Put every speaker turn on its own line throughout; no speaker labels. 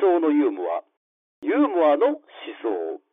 想のユーモア。ユーモアの思想。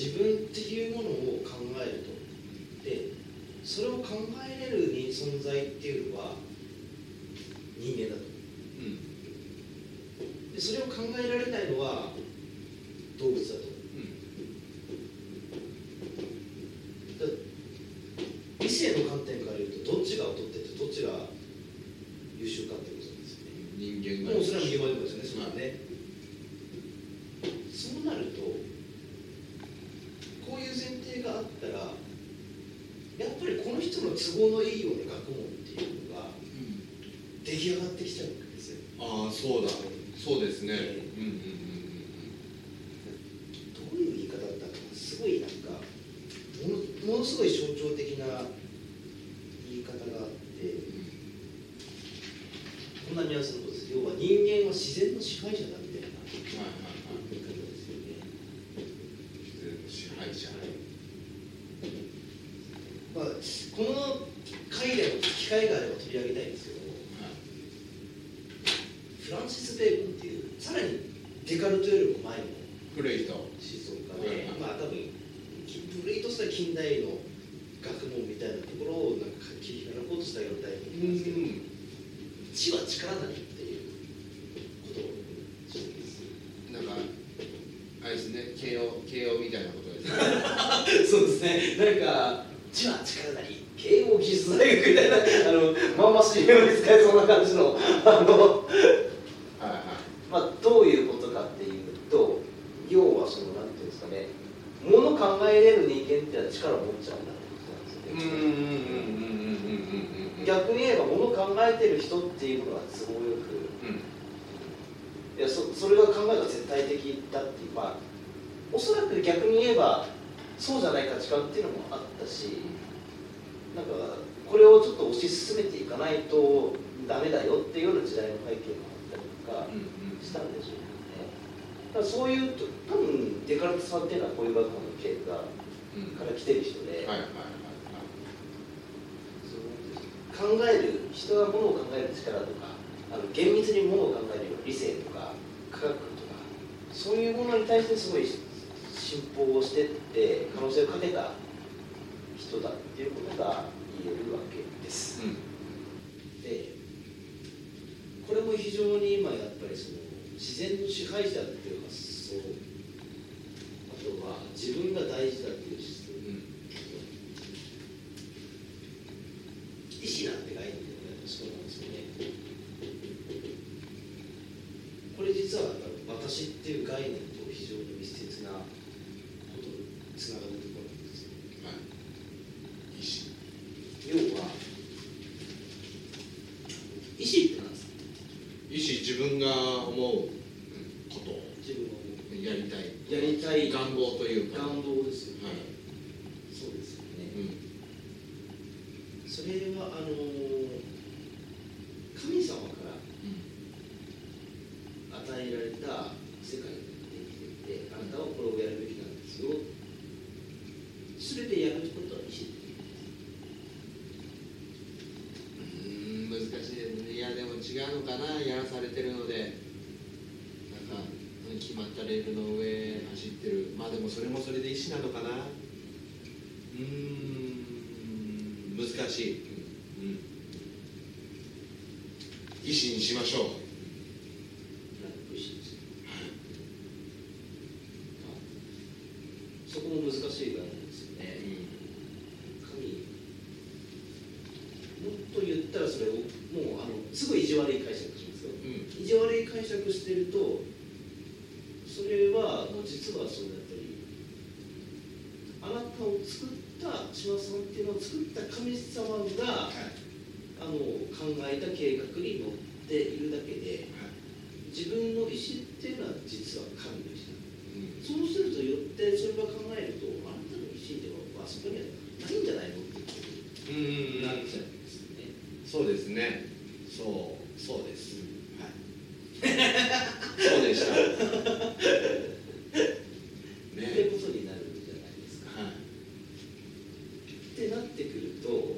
自分っていうものを考えるとでそれを考えれる存在っていうのは人間だと。でそれを考えられないのは動物だとだ理性の観点から言うとどっちが劣っててどっちが優秀かってことなんですよね
人間が
もうそれは右側でもですよねそれはねそうなるとこういう前提があったらやっぱりこの人の都合のいいような学問っていうのが出来上がってきちゃうわけですよ
ああそうだそうですね。
え
うんうん
どういう言い方だったかなすごいなんかものものすごい象徴的な言い方があってこんなニュアンスのことです。要は人間は自然の支配者だみたいな
はいはいはい
言い方ですよね
支配者
まあ、この回でも機会があれば取り上げたいんですけどフランシス・ベーコンっていうさらにデカルトよりも前の
古い人
思想家で、
はいはい
まあ多分古いとしたら近代の学問みたいなところをなんか切り開こうとしたようなタイプなんですけど「らない」っていうことを言うんです
なんかあれですね慶応慶応みたいなことですね。
そうですね。なんか「知は力なり」慶応技術大学みたいなあのまんま CM に使えそうな感じのあの
はいはい
まあ、どういうことかっていうと要はそのなんていうんですかねもの考えれる人間っていうのは力を持っちゃうんだってことなんですよね、
うんうんうんうんうんうんうん
逆に言えばもの考えてる人っていうのは都合よく
うん。
いやそそれが考えが絶対的だっていうまあおそらく逆に言えばそうじゃない価値観っていうのもあったしなんかこれをちょっと推し進めていかないとダメだよっていうような時代の背景もあったりとか、
うん
したんでしょうね。だからそういうと多分デカルトさんっていうのはこういう学問の経過
うん。
から来てる人で、
はいはい
考える人がものを考える力とかあの厳密にものを考えるような理性とか科学とかそういうものに対してすごい信奉をしてって可能性をかけた人だっていうことが言えるわけです。
うん
でこれも非常に今やっぱりその自然の支配者っていう発想あとは自分が大事だっていう思想
うん
意志なんて概念でもそうなんですよねこれ実は私っていう概念と非常に密接なことにつながるところなんですよ
はい意志
要は意志って何ですか？
意志自分が思うことを
自分の
やりたい
やりたい
願望というか
願望ですよね、
はい
そうですよね、
うん
それはあの神様から与えられた世界にできていてあなたはこれをやるべきなんですよ全てやることは意思
うん難しい。ですねいやでも違うのかな。やらされてるので。なんか決まったレールの上走ってる。まあでもそれもそれで意志なのかな。うん難しい、うん、意志にしましょう
なんか意思ですよそこも難しい概念ですよね神もっと言ったらそれをもうあのすごい意地悪い解釈しますよ
うん
意地悪い解釈してるとそれはもう実はそうだったりあなを作った島田さんっていうのを作った神様が
はい。
あの考えた計画に乗っているだけで自分の意思っていうのは実は神の意思なんです
うん。
そうするとよってそれが考えるとあなたの意思ではあそこにはないんじゃないのってこと
うん
になっちゃうんですよね。
そうですね。そうそうです、はいそうでした
って
ね
ことになるじゃないですか。
はい
ってなってくると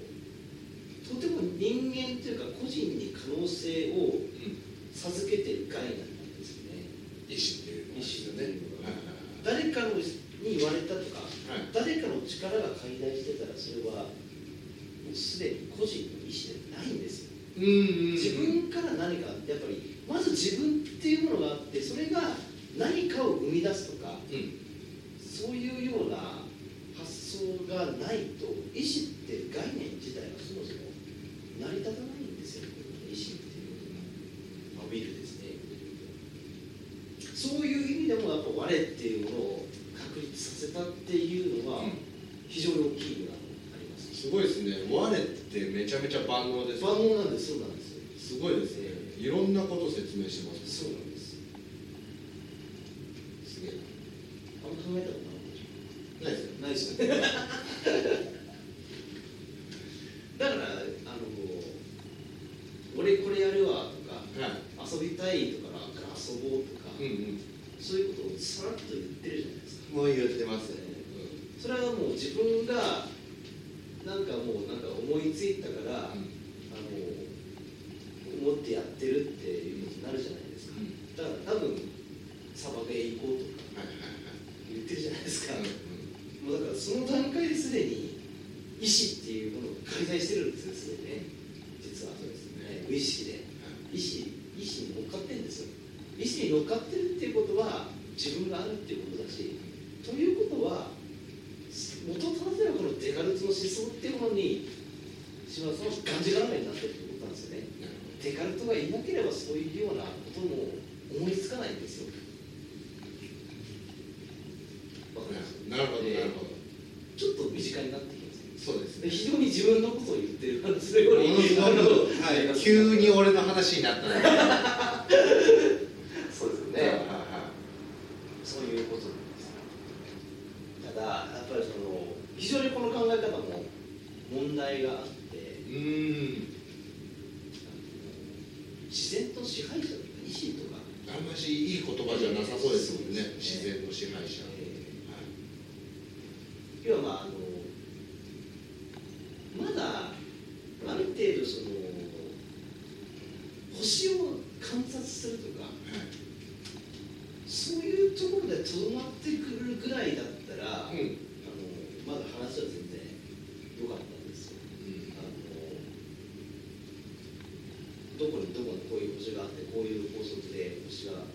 とても人間というか個人に可能性を
うん
授けてる概念なんですね。
意思っていうのは
意思っていうのは
はい
誰かのに言われたとか、
はい
誰かの力が介在してたらそれはもうすでに個人の意思ではないんですよ。
うんうんうん
自分から何かやっぱりまず自分っていうものがあってそれが何かを生み出すとか
うん
そういうような発想がないと意思って概念自体がそもそも成り立たないんですよ意思っていうことが、まあ、ウィルですねそういう意味でもやっぱ我っていうものを確立させたっていうのは
うん
非常に大きい意味があります
すごいですね我ってめちゃめちゃ万能です
万能なんですそうなんですよ
すごいですねいろんなこと説明してます
そうなんです
すげえ
あんま考えたことないでしょ
ないですよ
ないですよねだからあの俺これやるわとか
はい
遊びたいとかなんか遊ぼうとか、
うんうん
そういうことをさらっと言ってるじゃないですか
もう言ってますね
それはもう自分がなんかもうなんか思いついたから、
うん
あの思ってやってるっていうことになるじゃないですか
うん
だから多分砂漠へ行こうとか
はいはい
言ってるじゃないですか、
はい
もうだからその段階ですでに意思っていうものが介在してるんですよすでにね実は
そうですね
無意識で
うん
意思意思に乗っかってるんですよ。意思に乗っかってるっていうことは自分があるっていうことだしということは元を正せばこのデカルトの思想っていうものに島田さんはがんじがらめになってるってことなんですよね。デカルトがいなければそういうようなことも思いつかないんですよ。わかります
なるほどなるほど。
ちょっと身近になって非常に自分のことを言ってるそれより
はい急に俺の話になった
そうですよ
はい
ね
は
そういうことなんです。ただやっぱりその非常にこの考え方も問題があって。
いうん。
自然と支配者とか意志とか。
あんましいい言葉じゃなさそうですもんね。
ね。
自然の支配者。
え要はまああのまだある程度その星を観察するとか
はい
そういうところでとどまってくるぐらいだったら、
はいうん
あのまだ話は全然良かったんですよ
うん
あのどこにどこにこういう星があってこういう法則で星が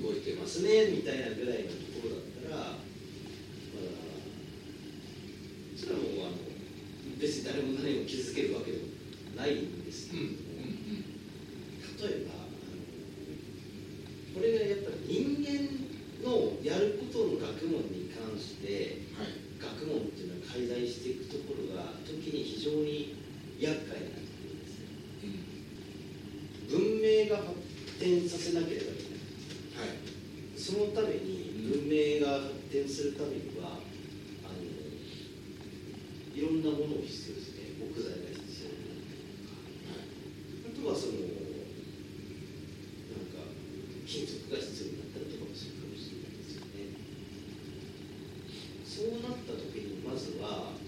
動いてますねみたいなぐらいのところだったら、まあ、それはもうあの別に誰も何も気づけるわけでもないんですけ
うん
れども、
うん。
例えばこれがやっぱり人間のやることの学問に関して
はい
学問っていうのは介在していくところが時に非常に厄介になってくるんですね文明が発展させなければいけない
はい
そのために文明が発展するためにはあのいろんなものを必要ですね木材が必要になったりとかあとはそのなんか金属が必要になったりとかもするかもしれないですよねそうなった時にまずはあの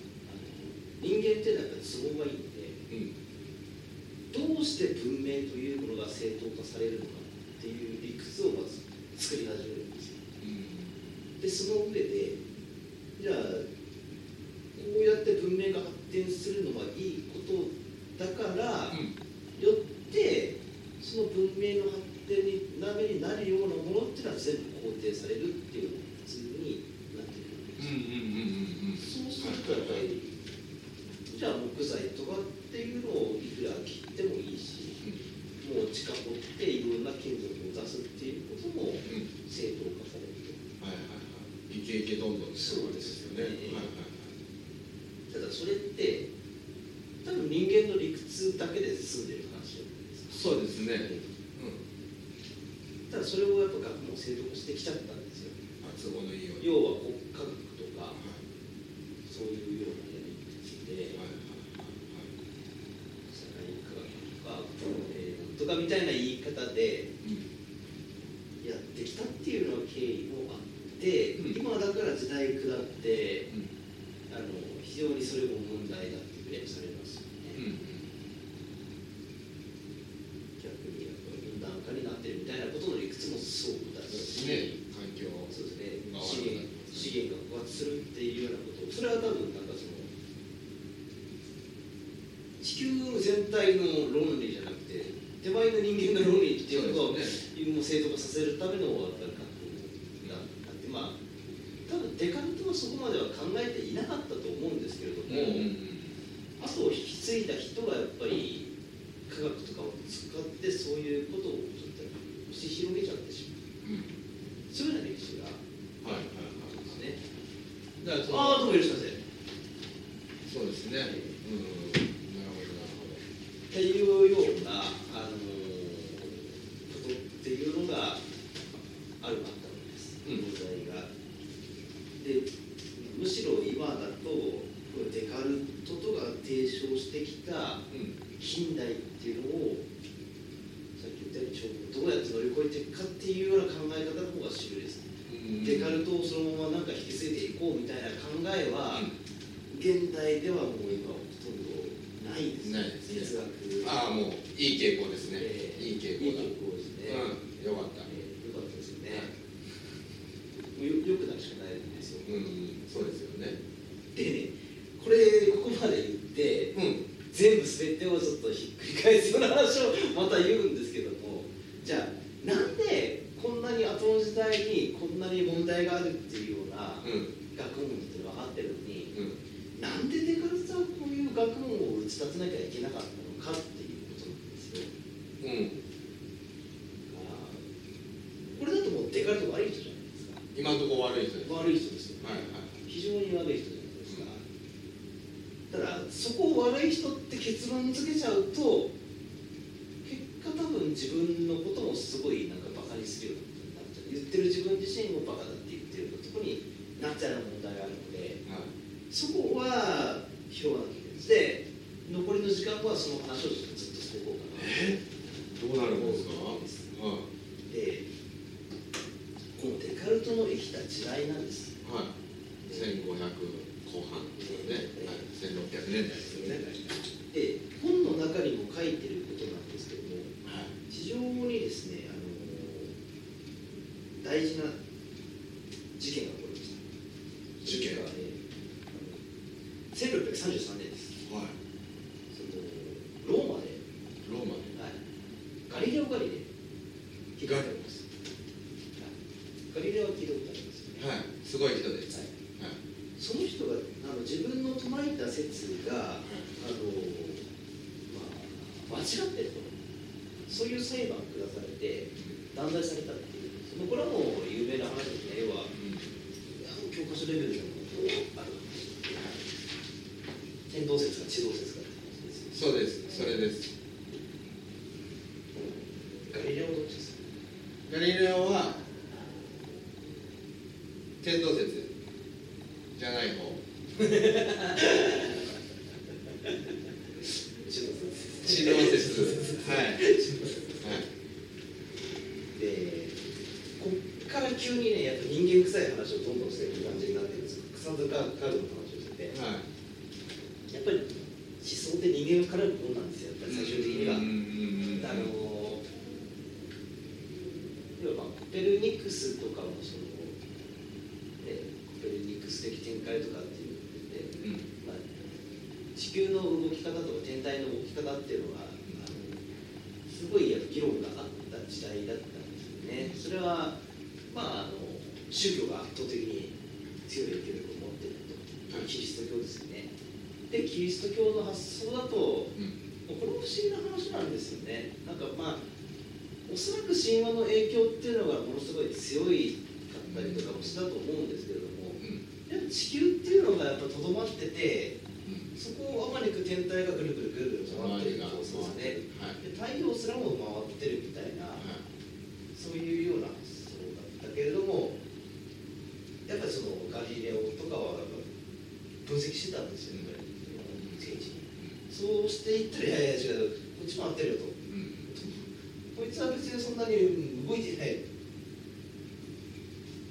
人間っていうのはやっぱり都合がいいので
うん。
どうして文明というものが正当化されるのかっていう理屈をまず作り始めるんですよ。
うん。
でその上でじゃあこうやって文明が発展するのはいいことだから、
うん
よってその文明の発展になめになるようなものっていうのは全部肯定されるっていう普通になってくるんですよ、
うんうんうんうんうん
そうするとやっぱりじゃあ木材とかっていうのをいくら切ってもいいしもう地下掘っていろんな金属を出すっていうことも
うん
正当化されると。
はいはいはいイケイケどんどんってことですよね。はいはい。はい
らそれって多分人間の理屈だけで済んでる話じゃないですか。
そうですね。
ただそれをやっぱ学問正当化してきちゃったんですよ。
都合のいいように。
要は国家学とか
はい。
そういうようなやり口で
はい
社会科学とか、えーなんとかみたいな言い方で
うん
やってきたっていうのは経緯もあって、
うん
今だから時代下って
うん
あの非常にそれも問題だってクレームされますよね、
うん
逆にやっぱり温暖化になってるみたいなことの理屈もそうだし、
ね環境
そうですね
が
資源
悪くなってます
資源が枯渇するっていうようなことそれは多分なんかその地球全体の論理じゃなくて手前の人間の論理っていうのを
ね
も正当化させるためのやっぱり学問だってまあ多分デカルトはそこまでは考えていなかったと思うんですけれども、後を引き継いだ人がやっぱり科学とかを使ってそういうことをちょっと押し広げちゃってしまう
うん
そういうような歴史が
はいはいはい
ですね
だからその
ああどうもよろしくお願いし
そうですねうんなるほどなるほど
っていうような、あのことっていうのがあるなんです、
うん。
が。でむしろ今だとデカルトとか提唱してきた
うん
近代っていうのをさっき言ったようにどうやって乗り越えていくかっていうような考え方の方が主流です、
うん。
デカルトをそのままなんか引き継いでいこうみたいな考えは、現代ではもう今ほとんどないです
ないですね。
哲学。
ああもういい傾向ですね、
ええ。
いい傾向だ
ですね、
うんよかった
えーよかったですよね、もうよよくなるしかないんですよ、
うんそうですよね
でねこれここまで言って
うん
全部全てをちょっとひっくり返すような話をまた言うんですけどもじゃあなんでこんなに後の時代にこんなに問題があるっていうような
うん。
学問っていうのが分かってるのに、
うん。
なんでデカルトはこういう学問を打ち立てなきゃいけなかったのかっていうことなんですよ。
うん
あーこれだともうデカルト悪い人じゃないですか。
今のところ悪い人です
悪い人ですよ、
はいはい
非常に悪い人じゃないですか。ただそこを悪い人って結論付けちゃうと結果多分自分のこともすごいなんかバカにするようなことになっちゃう言ってる自分自身もバカだって言ってるとこになっちゃうような問題があるので。
はい
そこは拾わなきゃいけないで残りの時間はその話をずっとしていこうかな
えどうなるんですか？は
でこのデカルトの生きた時代なんです。
い。はい1500後半ですよね、はい、1600年代ですよね
で本の中にも書いてることなんですけども
はい
非常にですねあの大事な事件が起こりました
事件
それがねあの1633年です
はい
そのローマで
ローマで
はい、ガリレオ・ガリレイ聞いたことあります、はい、ガリレオは聞いたことありますよね、
はいすごい人です
はい
はい
その人があの自分の唱えた説が、あのまあ、間違ってるとそういう裁判下されて断罪されたっていうそのこれはもう有名な話ですね要はうん教科書レベルでもある天動説か地動説かって話です
そうです。それです
ガリレオどっちですか
ガリレオは天動説じゃない方
地動説
地動説はいはい
でこっから急にねやっぱ人間臭い話をどんどんしていく感じになってるんですよ草津カードの話をしてて
はい
やっぱり思想で人間が絡むものなんですよ。やっぱり最終的には、あの要はまあコペルニクスとかもその、ね、コペルニクス的展開とかっていうので、
うん。
まあ、地球の動き方とか天体の動き方っていうのは、あのすごいや議論があった時代だったんですよね。それは、まあ、あの宗教が圧倒的に強い影響キリスト教ですよね。で、キリスト教の発想だと、
うん。
これも不思議な話なんですよね。なんかまあおそらく神話の影響っていうのがものすごい強いかったりとかもしたと思うんですけれども、
うん。
やっぱ地球っていうのがやっぱとどまってて、
うん。
そこをあまにく天体がぐるぐるぐるぐる回ってる構想ですね。
はい。
で太陽すらも回ってるみたいな、
はい。
そういうような発想だったけれどもやっぱりそのガリレオとかはやっぱ分析してたんですよそうしていったらいやいや違うこっちも合ってるよと。
うん。
こいつは別にそんなにうん動いてない。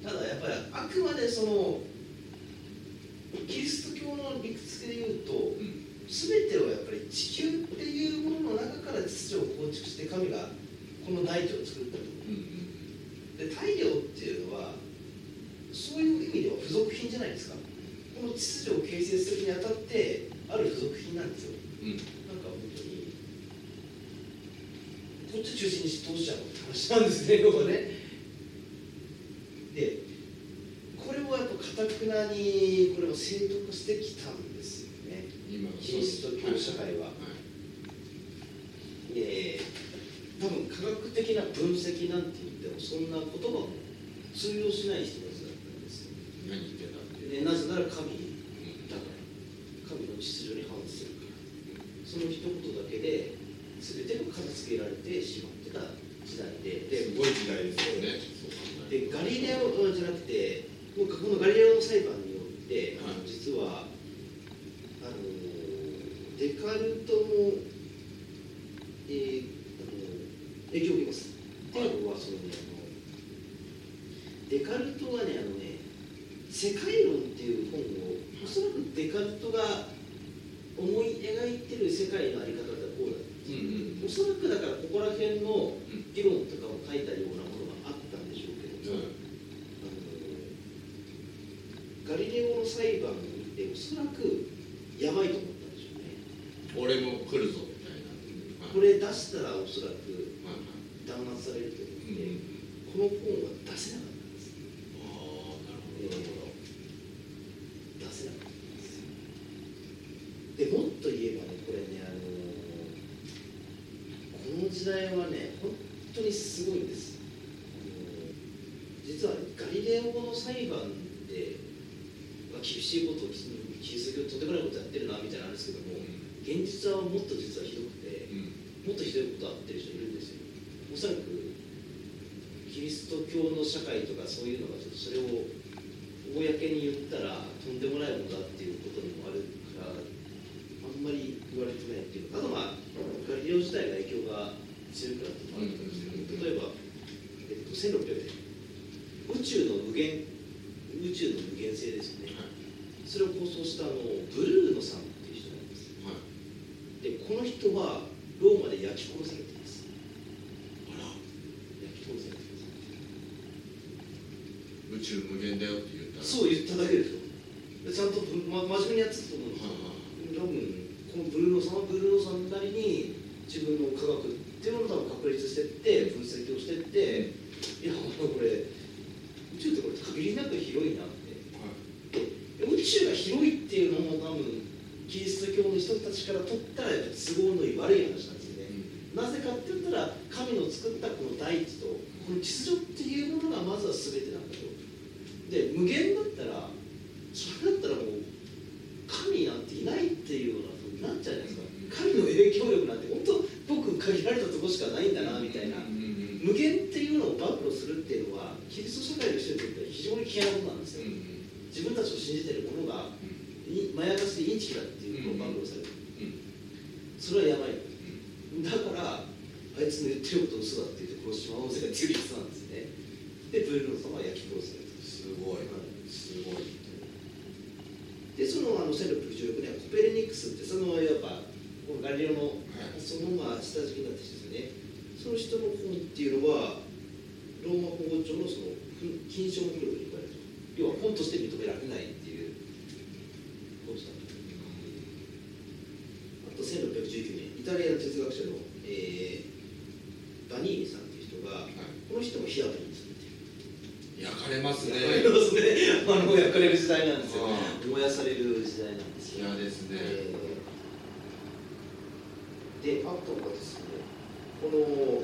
ただやっぱりあくまでそのキリスト教の理屈で言うと
うん
全てをやっぱり地球っていうものの中から秩序を構築して神がこの大地を作ったと。
うん。
で太陽っていうのはそういう意味では付属品じゃないですかこの秩序を形成するにあたってある付属品なんですよ。
うん。
なんか本当にこっち中心にして通しちゃうって話なんですね 要はね。でこれをやっぱかたくなにこれを正当化してきたんですよね。
今の。
キリスト教社会は。
はい。
で多分科学的な分析なんて言ってもそんな言葉も通用しない人たちだったんですよ。
何言ってたって
でなぜなら神だから神の秩序に反するからその一言だけで全てが片付けられてしまってた時代で。です
ごい時代ですよね。
でガリレオじゃなくてもうこのガリレオの裁判によって、
はい。
実はあのデカルトも、えーあの影響を受けます。っていうのはそのねデカルトはねあのね世界いう本をおそらくデカルトが思い描いてる世界のあり方ってこうだった
うんうん。
おそらくだからここら辺の
うん
議論とかを書いたようなものがあったんでしょうけども、
うん。
ガリレオの裁判を見ておそらくやばいと思ったんでしょうね。
俺も来るぞみたいな。はい
これ出したらおそらく弾圧されると
うん
思って、この本は出せなかったんです。
ああなるほどなるほど
出せなかったんですでもっと言えばねこれねあのこの時代はね本当にすごいんです。実はガリレオの裁判で、まあ、厳しいことをキリスト教とんでもないことやってるなみたいなんですけども現実はもっと実はひどくて
うん。
もっとひどいことあってる人いるんですよ。おそらくキリスト教の社会とかそういうのがちょっとそれを公に言ったらとんでもないものだっていうことにもあるからあんまり言われてないっていうあとまあガリレオ自体が影響が強いからってもあると思うん。ですけど例えば、えっと、1600年宇宙の無限宇宙の無限性ですよね。それを構想したあのブルーノさんっていう人なんです
はい。
でこの人はローマで焼き殺されています。
あら。
焼き殺されています。
宇宙無限だよって言ったら。
そう言っただけですよ。でちゃんと、ま、真面目にやってたと思うんですよ多分このブルーノさんはブルーノさんなりに自分の科学してって分析をしてっていやこれ宇宙ってこれ限りなく広いなって。で宇宙が広いっていうのも多分キリスト教の人たちからとったら都合のいい悪い話なんですよね、なぜかって言ったら神の作ったこの大地とこの秩序っていうものがまずは全てなんだと。で無限だったらそれだったらもう神なんていないっていうようなふうになっちゃうじゃないですか。神の影響力なんて本当僕限られたとこしかないな
うんうん
無限っていうのを暴露するっていうのはキリスト社会の人にとっては非常に危険なことなんですよ。
うん
自分たちを信じてるものがいまやかしでインチキだっていうことを暴露される。それはやばい。だからあいつの言ってること嘘だって言って殺しまおうぜっていう理屈なんですね。でブルーノさんは焼き殺された。
すごい。すごい。
でそのあの1616年コペルニクスってそのいわばガリレオの
はい。
そのまあ下敷きになった人ですよね。その人の本っていうのはローマ法王朝のその禁書目録に言われる要は本として認められないっていうことだあと1619年イタリアの哲学者の、えーバニーニさんっていう人がこの人も火当たりにされてる
焼かれますね。
焼かれますね。あの焼かれる時代なんですよ。
あ
燃やされる時代なんですよ。
嫌ですね。
えー。であとはですねこの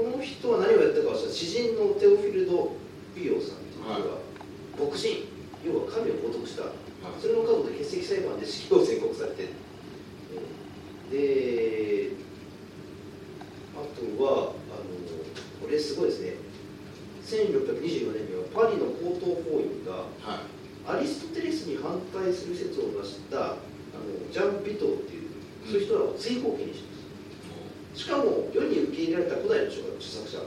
この人は何をやったかは詩人のテオフィルド・ピオさんという人が牧人要は神を冒涜した。それの角で傑績裁判で死刑を宣告されて、であとはあのこれすごいですね。1624年にはパリの高等法院が
はい。
アリストテレスに反対する説を出したあのジャン・ビトーっていうそういう人らを追放刑にしますしかも世に受け入れられた古代の著作者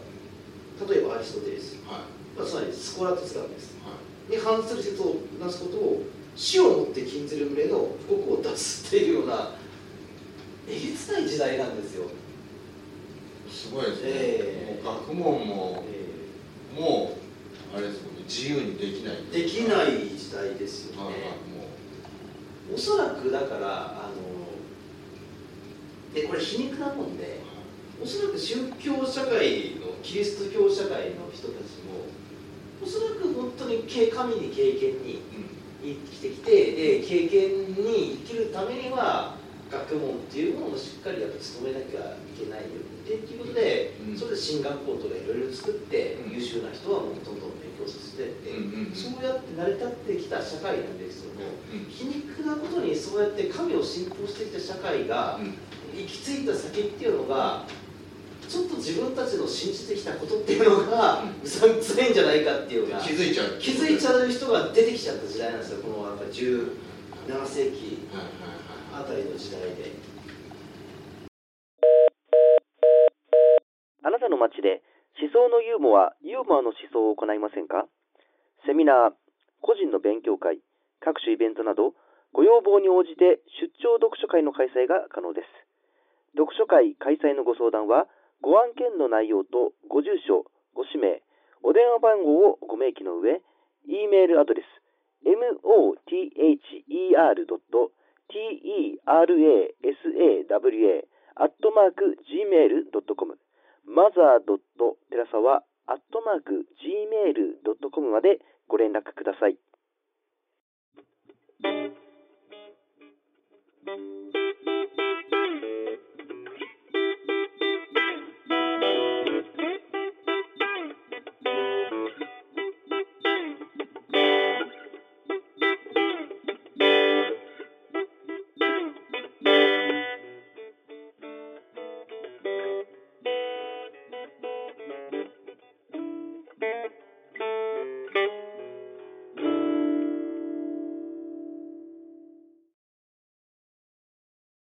例えばアリストテレス、
はい。
まあ、つまりスコラ哲学です。
はい。
に反する説をなすことを死をもって禁ずる群れの布告を出すっていうようなえげつない時代なんですよ、
すごいですね、
ええ。
もう学問も
え
もうあれですもんね。自由にできない。
ーできない時代ですよね、
はいはいも
おそらくだからあのでこれ皮肉なもんでおそらく宗教社会のキリスト教社会の人たちもおそらく本当に経神に経験に生きてきてで経験に生きるためには学問っていうものをしっかりやっぱ努めなきゃいけないよっていうことで、
うん。
それで進学校とかいろいろ作って、
うん。
優秀な人はもうどんど。んてって、
うんうんうん。
そうやって成り立ってきた社会なんですけども、
うん
皮肉なことにそうやって神を信仰してきた社会が
うん。
行き着いた先っていうのがちょっと自分たちの信じてきたことっていうのがうさんくさいんじゃないかっていうような
気づいちゃう。
気づいちゃう人が出てきちゃった時代なんですよ。このやっぱ17世紀あたりの時代で。
あなたの街で思想のユーモア、ユーモアの思想を行いませんか？セミナー、個人の勉強会、各種イベントなど、ご要望に応じて出張読書会の開催が可能です。読書会開催のご相談は、ご案件の内容とご住所、ご氏名、お電話番号をご明記の上、e メールアドレス、mother.terasawa アットマーク gmail.com マザー.寺沢アットマーク gmail.com までご連絡ください。